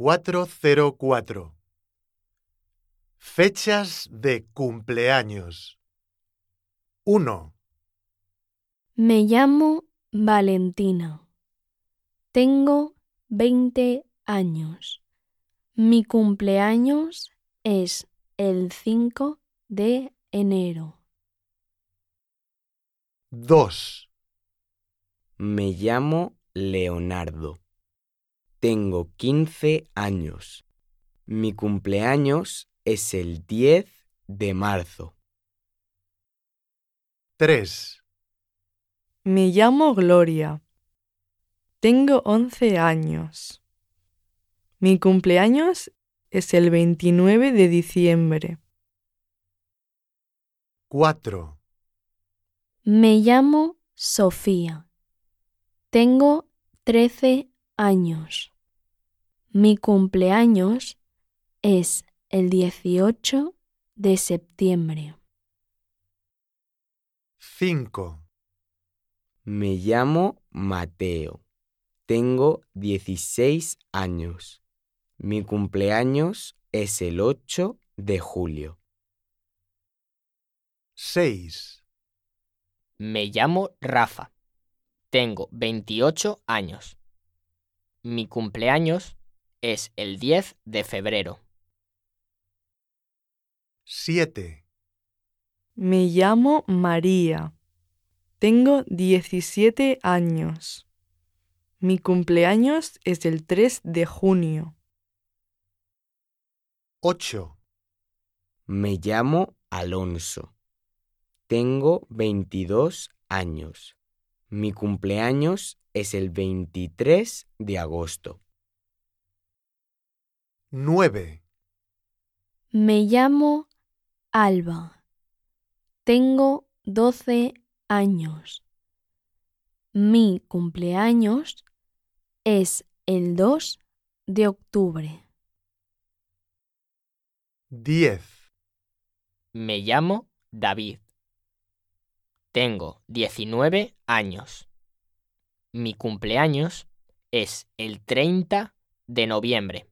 404. Fechas de cumpleaños. 1, Me llamo Valentina. Tengo 20 años. Mi cumpleaños es el 5 de enero. 2, Me llamo Leonardo. Tengo 15 años. Mi cumpleaños es el 10 de marzo. 3, Me llamo Gloria. Tengo 11 años. Mi cumpleaños es el 29 de diciembre. 4, Me llamo Sofía. Tengo 13 años. Mi cumpleaños es el 18 de septiembre. 5, Me llamo Mateo. Tengo 16 años. Mi cumpleaños es el 8 de julio. 6, Me llamo Rafa. Tengo 28 años. Mi cumpleaños es el 10 de febrero. 7, Me llamo María. Tengo 17 años. Mi cumpleaños es el 3 de junio. 8, Me llamo Alonso. Tengo 22 años. Mi cumpleaños es el 23 de agosto. 9, Me llamo Alba. Tengo 12 años. Mi cumpleaños es el 2 de octubre. 10, Me llamo David. Tengo 19 años. Mi cumpleaños es el 30 de noviembre.